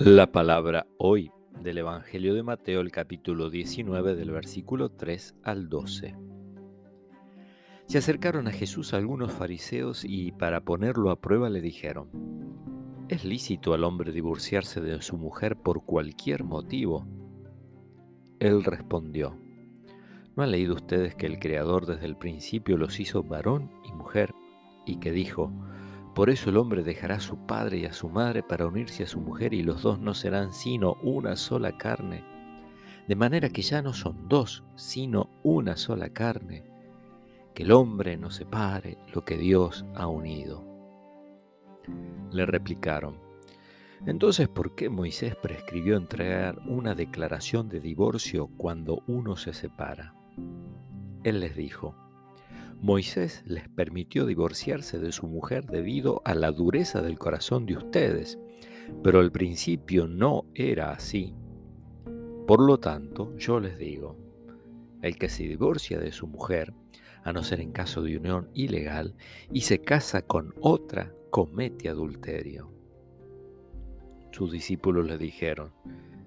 La palabra hoy del Evangelio de Mateo, el capítulo 19, del versículo 3 al 12. Se acercaron a Jesús algunos fariseos y para ponerlo a prueba le dijeron, ¿es lícito al hombre divorciarse de su mujer por cualquier motivo? Él respondió, ¿no han leído ustedes que el Creador desde el principio los hizo varón y mujer y que dijo, por eso el hombre dejará a su padre y a su madre para unirse a su mujer y los dos no serán sino una sola carne. De manera que ya no son dos, sino una sola carne. Que el hombre no separe lo que Dios ha unido. Le replicaron, entonces, ¿por qué Moisés prescribió entregar una declaración de divorcio cuando uno se separa? Él les dijo, Moisés les permitió divorciarse de su mujer debido a la dureza del corazón de ustedes, pero al principio no era así. Por lo tanto, yo les digo, el que se divorcia de su mujer, a no ser en caso de unión ilegal, y se casa con otra, comete adulterio. Sus discípulos le dijeron,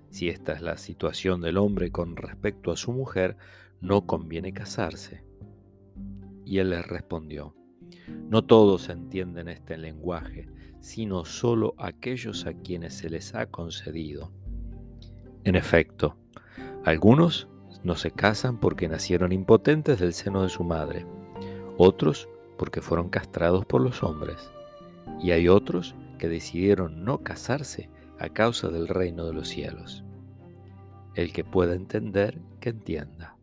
si esta es la situación del hombre con respecto a su mujer, no conviene casarse. Y él les respondió, no todos entienden este lenguaje, sino solo aquellos a quienes se les ha concedido. En efecto, algunos no se casan porque nacieron impotentes del seno de su madre, otros porque fueron castrados por los hombres, y hay otros que decidieron no casarse a causa del reino de los cielos. El que pueda entender, que entienda.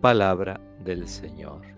Palabra del Señor.